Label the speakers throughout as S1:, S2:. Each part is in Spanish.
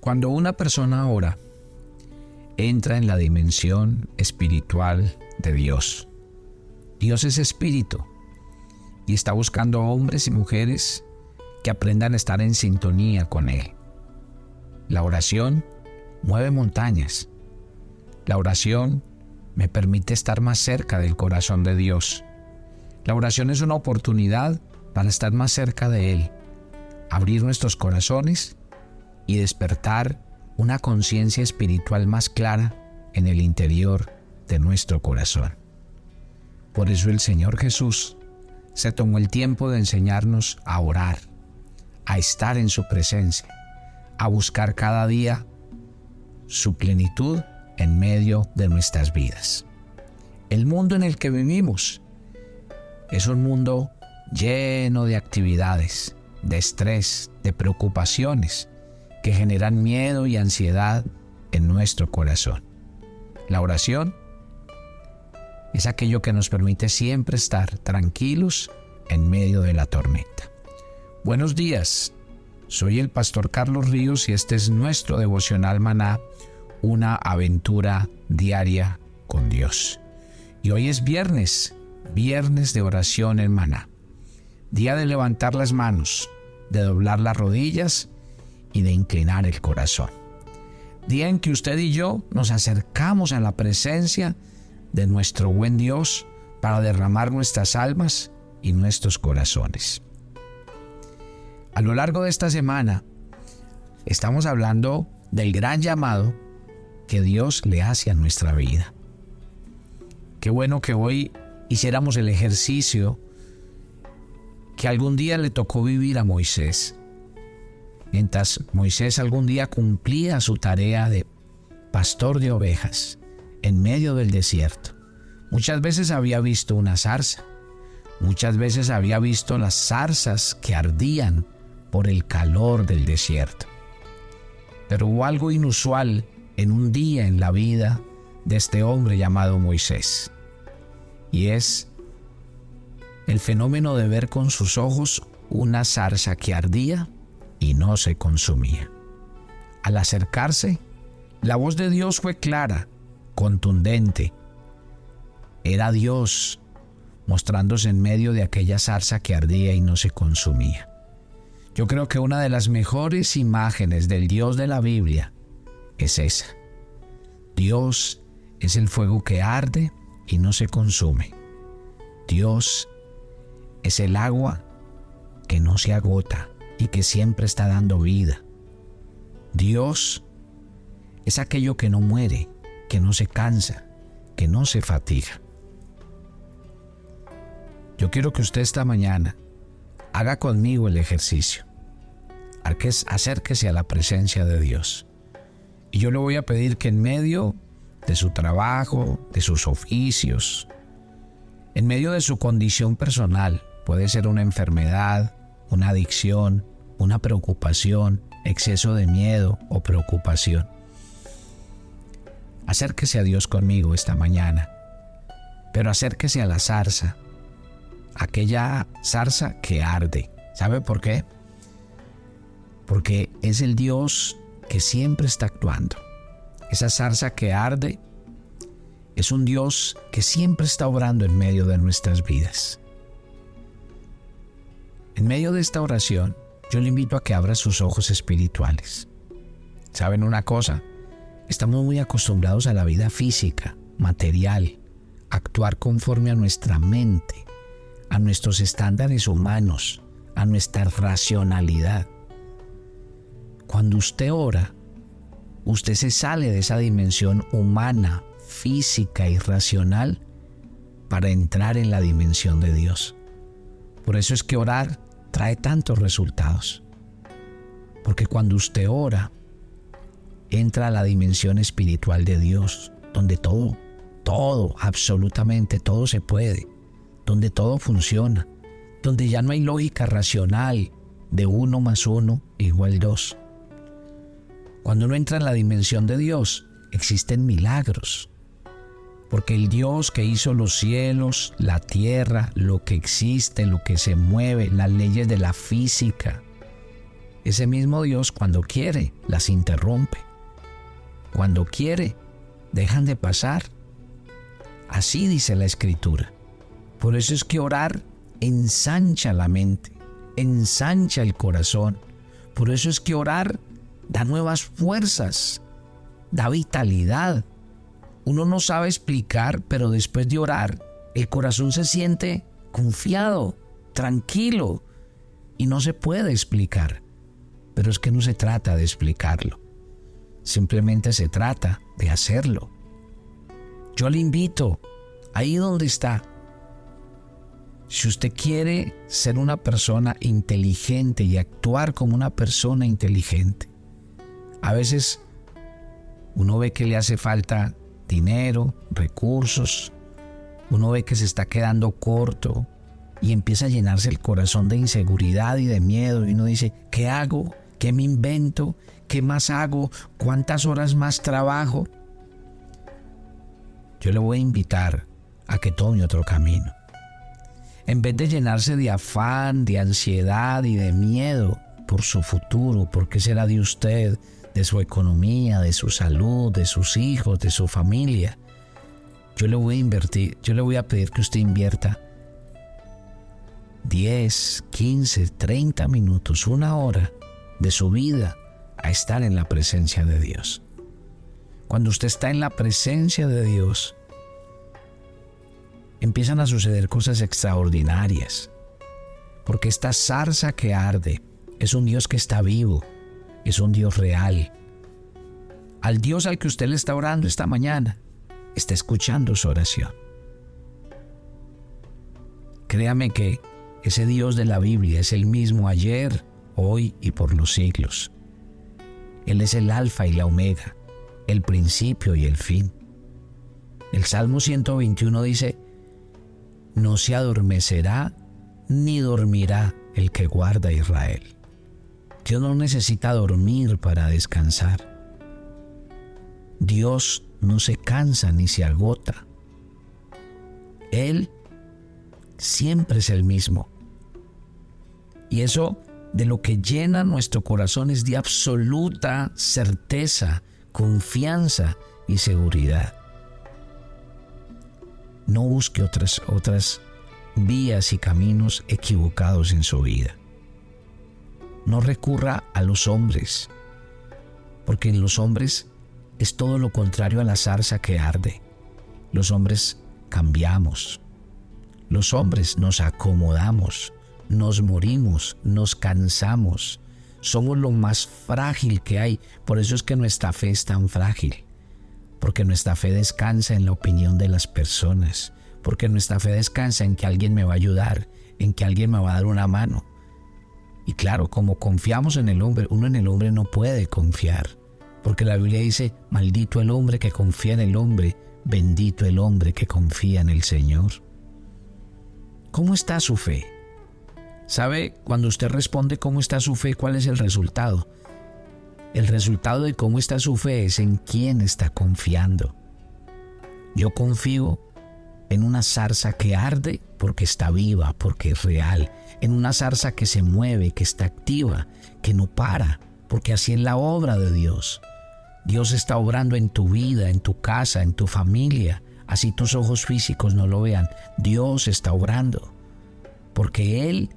S1: Cuando una persona ora, entra en la dimensión espiritual de Dios. Dios es espíritu y está buscando hombres y mujeres que aprendan a estar en sintonía con Él. La oración mueve montañas. La oración me permite estar más cerca del corazón de Dios. La oración es una oportunidad para estar más cerca de Él, abrir nuestros corazones y despertar una conciencia espiritual más clara en el interior de nuestro corazón. Por eso el Señor Jesús se tomó el tiempo de enseñarnos a orar, a estar en su presencia, a buscar cada día su plenitud en medio de nuestras vidas. El mundo en el que vivimos es un mundo lleno de actividades, de estrés, de preocupaciones que generan miedo y ansiedad en nuestro corazón. La oración es aquello que nos permite siempre estar tranquilos en medio de la tormenta. Buenos días, soy el pastor Carlos Ríos y este es nuestro devocional maná, una aventura diaria con Dios. Y hoy es viernes, viernes de oración en maná, día de levantar las manos, de doblar las rodillas y de inclinar el corazón. Día en que usted y yo nos acercamos a la presencia de nuestro buen Dios para derramar nuestras almas y nuestros corazones. A lo largo de esta semana estamos hablando del gran llamado que Dios le hace a nuestra vida. Qué bueno que hoy hiciéramos el ejercicio que algún día le tocó vivir a Moisés. Mientras Moisés algún día cumplía su tarea de pastor de ovejas en medio del desierto, muchas veces había visto una zarza, muchas veces había visto las zarzas que ardían por el calor del desierto. Pero hubo algo inusual en un día en la vida de este hombre llamado Moisés, y es el fenómeno de ver con sus ojos una zarza que ardía y no se consumía. Al acercarse, la voz de Dios fue clara, contundente. Era Dios mostrándose en medio de aquella zarza que ardía y no se consumía. Yo creo que una de las mejores imágenes del Dios de la Biblia es esa. Dios es el fuego que arde y no se consume. Dios es el agua que no se agota y que siempre está dando vida. Dios es aquello que no muere, que no se cansa, que no se fatiga. Yo quiero que usted esta mañana haga conmigo el ejercicio. Acérquese a la presencia de Dios. Y yo le voy a pedir que en medio de su trabajo, de sus oficios, en medio de su condición personal, puede ser una enfermedad, una adicción, una preocupación, exceso de miedo o preocupación. Acérquese a Dios conmigo esta mañana, pero acérquese a la zarza, aquella zarza que arde. ¿Sabe por qué? Porque es el Dios que siempre está actuando. Esa zarza que arde es un Dios que siempre está obrando en medio de nuestras vidas. En medio de esta oración, yo le invito a que abra sus ojos espirituales. ¿Saben una cosa? Estamos muy acostumbrados a la vida física, material, actuar conforme a nuestra mente, a nuestros estándares humanos, a nuestra racionalidad. Cuando usted ora, usted se sale de esa dimensión humana, física y racional para entrar en la dimensión de Dios. Por eso es que orar trae tantos resultados. Porque cuando usted ora, entra a la dimensión espiritual de Dios, donde todo, todo, absolutamente todo se puede, donde todo funciona, donde ya no hay lógica racional de uno más uno igual dos. Cuando uno entra en la dimensión de Dios, existen milagros, porque el Dios que hizo los cielos, la tierra, lo que existe, lo que se mueve, las leyes de la física, ese mismo Dios cuando quiere las interrumpe. Cuando quiere, dejan de pasar. Así dice la escritura. Por eso es que orar ensancha la mente, ensancha el corazón. Por eso es que orar da nuevas fuerzas, da vitalidad. Uno no sabe explicar, pero después de orar, el corazón se siente confiado, tranquilo, y no se puede explicar. Pero es que no se trata de explicarlo, simplemente se trata de hacerlo. Yo le invito, ahí donde está, si usted quiere ser una persona inteligente y actuar como una persona inteligente, a veces uno ve que le hace falta dinero, recursos, uno ve que se está quedando corto y empieza a llenarse el corazón de inseguridad y de miedo y uno dice, ¿qué hago? ¿Qué me invento? ¿Qué más hago? ¿Cuántas horas más trabajo? Yo le voy a invitar a que tome otro camino. En vez de llenarse de afán, de ansiedad y de miedo por su futuro, por qué será de usted, de su economía, de su salud, de sus hijos, de su familia. Yo le voy a invertir, yo le voy a pedir que usted invierta 10, 15, 30 minutos, una hora de su vida a estar en la presencia de Dios. Cuando usted está en la presencia de Dios, empiezan a suceder cosas extraordinarias. Porque esta zarza que arde es un Dios que está vivo, es un Dios real. Al Dios al que usted le está orando esta mañana, está escuchando su oración. Créame que ese Dios de la Biblia es el mismo ayer, hoy y por los siglos. Él es el alfa y la omega, el principio y el fin. El Salmo 121 dice, no se adormecerá ni dormirá el que guarda a Israel. Dios no necesita dormir para descansar. Dios no se cansa ni se agota. Él siempre es el mismo. Y eso de lo que llena nuestro corazón es de absoluta certeza, confianza y seguridad. No busque otras, otras vías y caminos equivocados en su vida. No recurra a los hombres, porque en los hombres es todo lo contrario a la zarza que arde. Los hombres cambiamos. Los hombres nos acomodamos, nos morimos, nos cansamos. Somos lo más frágil que hay. Por eso es que nuestra fe es tan frágil porque nuestra fe descansa en la opinión de las personas, porque nuestra fe descansa en que alguien me va a ayudar, en que alguien me va a dar una mano. Y claro, como confiamos en el hombre, uno en el hombre no puede confiar, porque la Biblia dice, maldito el hombre que confía en el hombre, bendito el hombre que confía en el Señor. ¿Cómo está su fe? ¿Sabe cuando usted responde cómo está su fe, cuál es el resultado? El resultado de cómo está su fe es en quién está confiando. Yo confío en una zarza que arde porque está viva, porque es real, en una zarza que se mueve, que está activa, que no para, porque así es la obra de Dios. Dios está obrando en tu vida, en tu casa, en tu familia, así tus ojos físicos no lo vean. Dios está obrando, porque Él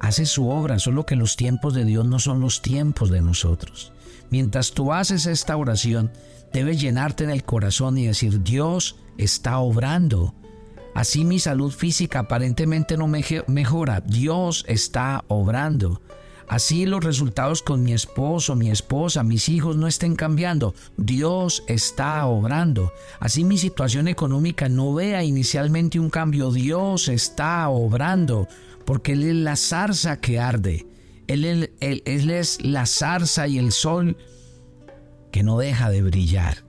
S1: hace su obra, solo que los tiempos de Dios no son los tiempos de nosotros. Mientras tú haces esta oración, debes llenarte en el corazón y decir, Dios está obrando. Así mi salud física aparentemente no mejora, Dios está obrando. Así los resultados con mi esposo, mi esposa, mis hijos no estén cambiando. Dios está obrando. Así mi situación económica no vea inicialmente un cambio. Dios está obrando. Porque Él es la zarza que arde. Él, es la zarza y el sol que no deja de brillar.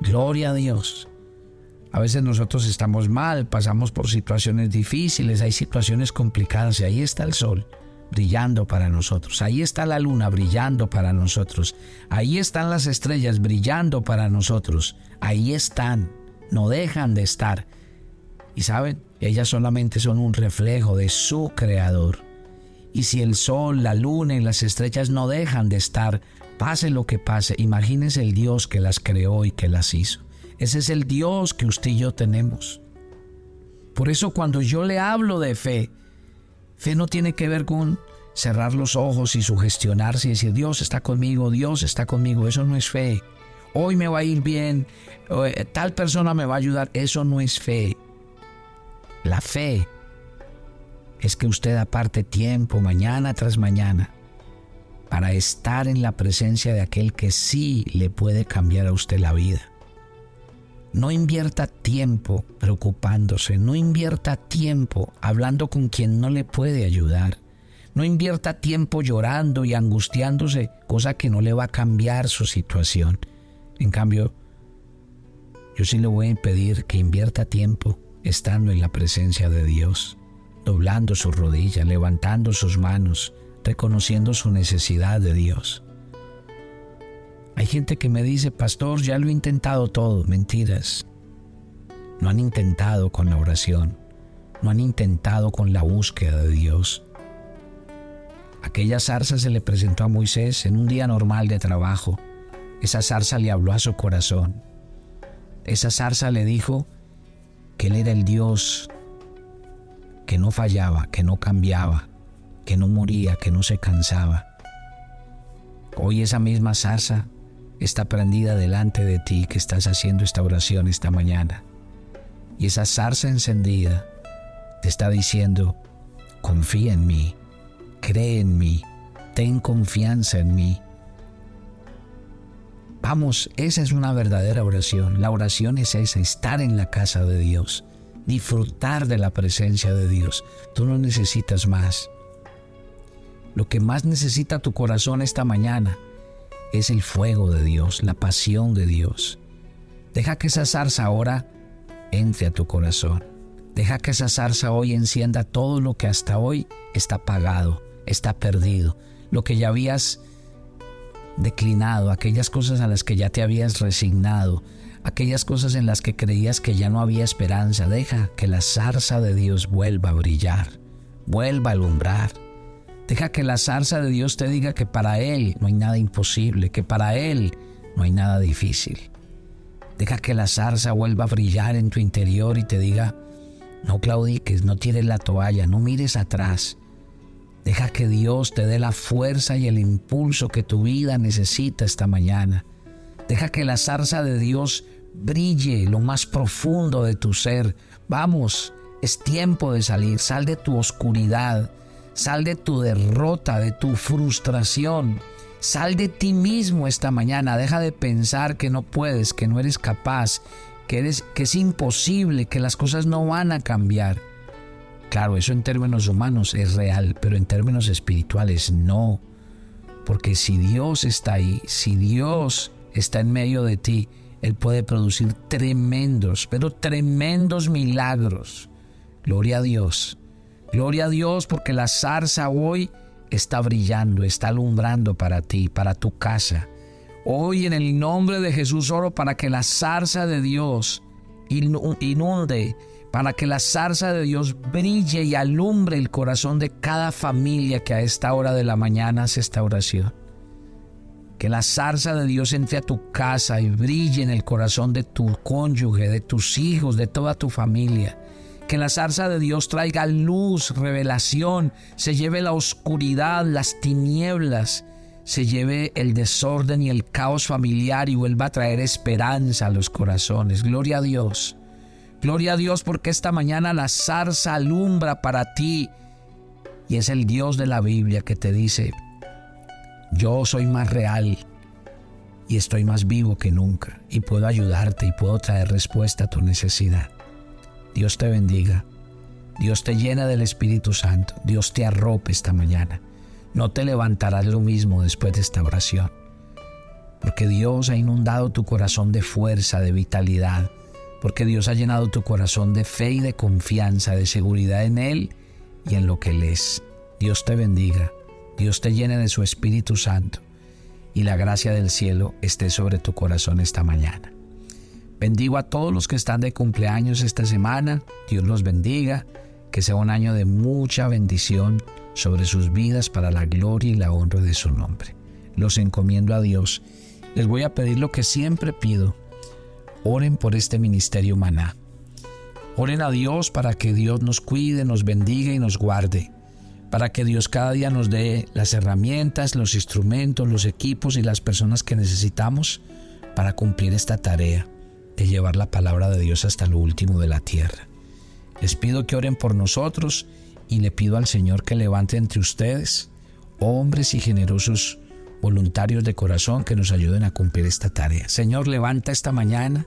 S1: Gloria a Dios. A veces nosotros estamos mal, pasamos por situaciones difíciles, hay situaciones complicadas y ahí está el sol brillando para nosotros. Ahí está la luna brillando para nosotros. Ahí están las estrellas brillando para nosotros. Ahí están, no dejan de estar. Y saben, ellas solamente son un reflejo de su creador. Y si el sol, la luna y las estrellas no dejan de estar, pase lo que pase, imagínese el Dios que las creó y que las hizo. Ese es el Dios que usted y yo tenemos. Por eso cuando yo le hablo de fe, fe no tiene que ver con cerrar los ojos y sugestionarse y decir Dios está conmigo, Dios está conmigo. Eso no es fe. Hoy me va a ir bien, eh, tal persona me va a ayudar. Eso no es fe. La fe es que usted aparte tiempo mañana tras mañana para estar en la presencia de aquel que sí le puede cambiar a usted la vida. No invierta tiempo preocupándose, no invierta tiempo hablando con quien no le puede ayudar. No invierta tiempo llorando y angustiándose, cosa que no le va a cambiar su situación. En cambio, yo sí le voy a pedir que invierta tiempo estando en la presencia de Dios, doblando sus rodillas, levantando sus manos, reconociendo su necesidad de Dios. Hay gente que me dice, pastor, ya lo he intentado todo. Mentiras. No han intentado con la oración. No han intentado con la búsqueda de Dios. Aquella zarza se le presentó a Moisés en un día normal de trabajo. Esa zarza le habló a su corazón. Esa zarza le dijo que Él era el Dios que no fallaba, que no cambiaba, que no moría, que no se cansaba. Hoy esa misma zarza está prendida delante de ti que estás haciendo esta oración esta mañana. Y esa zarza encendida te está diciendo, confía en mí, cree en mí, ten confianza en mí. Vamos, esa es una verdadera oración. La oración es esa, estar en la casa de Dios, disfrutar de la presencia de Dios. Tú no necesitas más. Lo que más necesita tu corazón esta mañana es el fuego de Dios, la pasión de Dios. Deja que esa zarza ahora entre a tu corazón. Deja que esa zarza hoy encienda todo lo que hasta hoy está apagado, está perdido, lo que ya habías declinado, aquellas cosas a las que ya te habías resignado, aquellas cosas en las que creías que ya no había esperanza. Deja que la zarza de Dios vuelva a brillar, vuelva a alumbrar. Deja que la zarza de Dios te diga que para Él no hay nada imposible, que para Él no hay nada difícil. Deja que la zarza vuelva a brillar en tu interior y te diga, no claudiques, no tires la toalla, no mires atrás. Deja que Dios te dé la fuerza y el impulso que tu vida necesita esta mañana. Deja que la zarza de Dios brille lo más profundo de tu ser. Vamos, es tiempo de salir, sal de tu oscuridad Sal de tu derrota, de tu frustración. Sal de ti mismo esta mañana. Deja de pensar que no puedes, que no eres capaz, que, eres, que es imposible, que las cosas no van a cambiar. Claro, eso en términos humanos es real, pero en términos espirituales no. Porque si Dios está ahí, si Dios está en medio de ti, Él puede producir tremendos, pero tremendos milagros. Gloria a Dios. Gloria a Dios porque la zarza hoy está brillando, está alumbrando para ti, para tu casa. Hoy en el nombre de Jesús oro para que la zarza de Dios inunde, para que la zarza de Dios brille y alumbre el corazón de cada familia que a esta hora de la mañana hace esta oración. Que la zarza de Dios entre a tu casa y brille en el corazón de tu cónyuge, de tus hijos, de toda tu familia que la zarza de Dios traiga luz, revelación, se lleve la oscuridad, las tinieblas, se lleve el desorden y el caos familiar y vuelva a traer esperanza a los corazones. Gloria a Dios. Gloria a Dios porque esta mañana la zarza alumbra para ti y es el Dios de la Biblia que te dice, yo soy más real y estoy más vivo que nunca y puedo ayudarte y puedo traer respuesta a tu necesidad. Dios te bendiga. Dios te llena del Espíritu Santo. Dios te arrope esta mañana. No te levantarás lo mismo después de esta oración. Porque Dios ha inundado tu corazón de fuerza, de vitalidad. Porque Dios ha llenado tu corazón de fe y de confianza, de seguridad en Él y en lo que Él es. Dios te bendiga. Dios te llene de su Espíritu Santo. Y la gracia del cielo esté sobre tu corazón esta mañana. Bendigo a todos los que están de cumpleaños esta semana. Dios los bendiga. Que sea un año de mucha bendición sobre sus vidas para la gloria y la honra de su nombre. Los encomiendo a Dios. Les voy a pedir lo que siempre pido. Oren por este ministerio maná. Oren a Dios para que Dios nos cuide, nos bendiga y nos guarde. Para que Dios cada día nos dé las herramientas, los instrumentos, los equipos y las personas que necesitamos para cumplir esta tarea de llevar la palabra de Dios hasta lo último de la tierra. Les pido que oren por nosotros y le pido al Señor que levante entre ustedes hombres y generosos voluntarios de corazón que nos ayuden a cumplir esta tarea. Señor, levanta esta mañana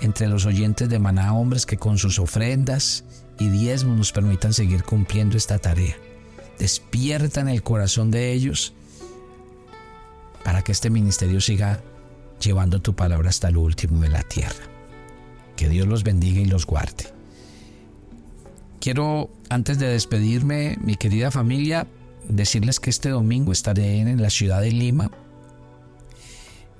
S1: entre los oyentes de Maná hombres que con sus ofrendas y diezmos nos permitan seguir cumpliendo esta tarea. Despierta en el corazón de ellos para que este ministerio siga llevando tu palabra hasta lo último de la tierra. Que Dios los bendiga y los guarde. Quiero, antes de despedirme, mi querida familia, decirles que este domingo estaré en la ciudad de Lima.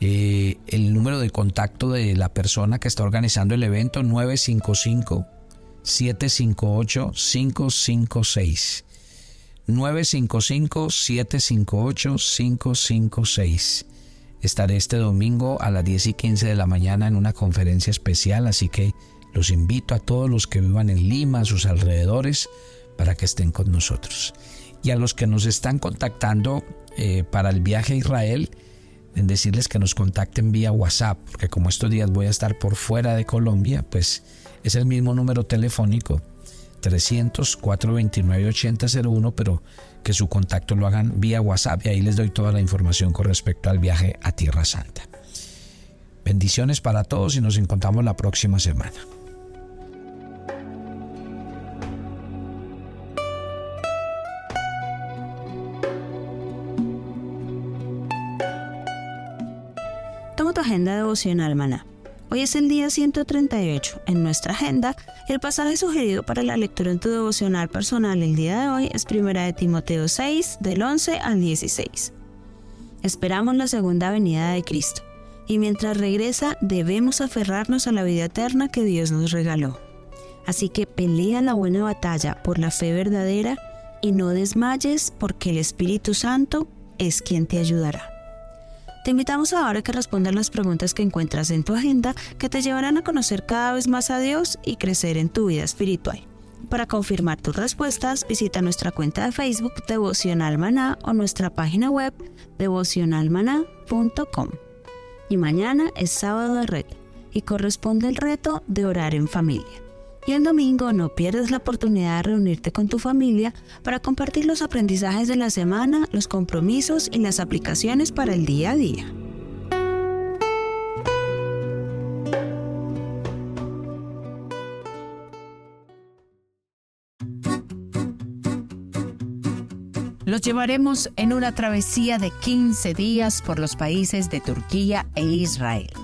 S1: Eh, el número de contacto de la persona que está organizando el evento 955 758 556 955 758 556 Estaré este domingo a las 10 y 15 de la mañana en una conferencia especial, así que los invito a todos los que vivan en Lima, a sus alrededores, para que estén con nosotros. Y a los que nos están contactando eh, para el viaje a Israel, en decirles que nos contacten vía WhatsApp, porque como estos días voy a estar por fuera de Colombia, pues es el mismo número telefónico 300 429 8001, pero que su contacto lo hagan vía WhatsApp y ahí les doy toda la información con respecto al viaje a Tierra Santa. Bendiciones para todos y nos encontramos la próxima semana.
S2: Toma tu agenda devocional, maná Hoy es el día 138 en nuestra agenda el pasaje sugerido para la lectura en tu devocional personal el día de hoy es 1 de Timoteo 6 del 11 al 16. Esperamos la segunda venida de Cristo y mientras regresa debemos aferrarnos a la vida eterna que Dios nos regaló. Así que pelea la buena batalla por la fe verdadera y no desmayes porque el Espíritu Santo es quien te ayudará. Te invitamos ahora a que respondas las preguntas que encuentras en tu agenda que te llevarán a conocer cada vez más a Dios y crecer en tu vida espiritual. Para confirmar tus respuestas, visita nuestra cuenta de Facebook Devocional Maná o nuestra página web devocionalmaná.com. Y mañana es sábado de red y corresponde el reto de orar en familia. Y el domingo no pierdes la oportunidad de reunirte con tu familia para compartir los aprendizajes de la semana, los compromisos y las aplicaciones para el día a día.
S3: Los llevaremos en una travesía de 15 días por los países de Turquía e Israel.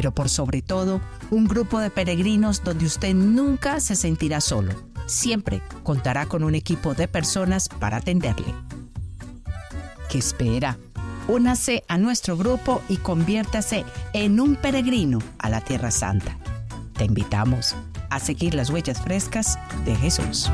S3: pero por sobre todo un grupo de peregrinos donde usted nunca se sentirá solo. Siempre contará con un equipo de personas para atenderle. ¿Qué espera? Únase a nuestro grupo y conviértase en un peregrino a la Tierra Santa. Te invitamos a seguir las huellas frescas de Jesús.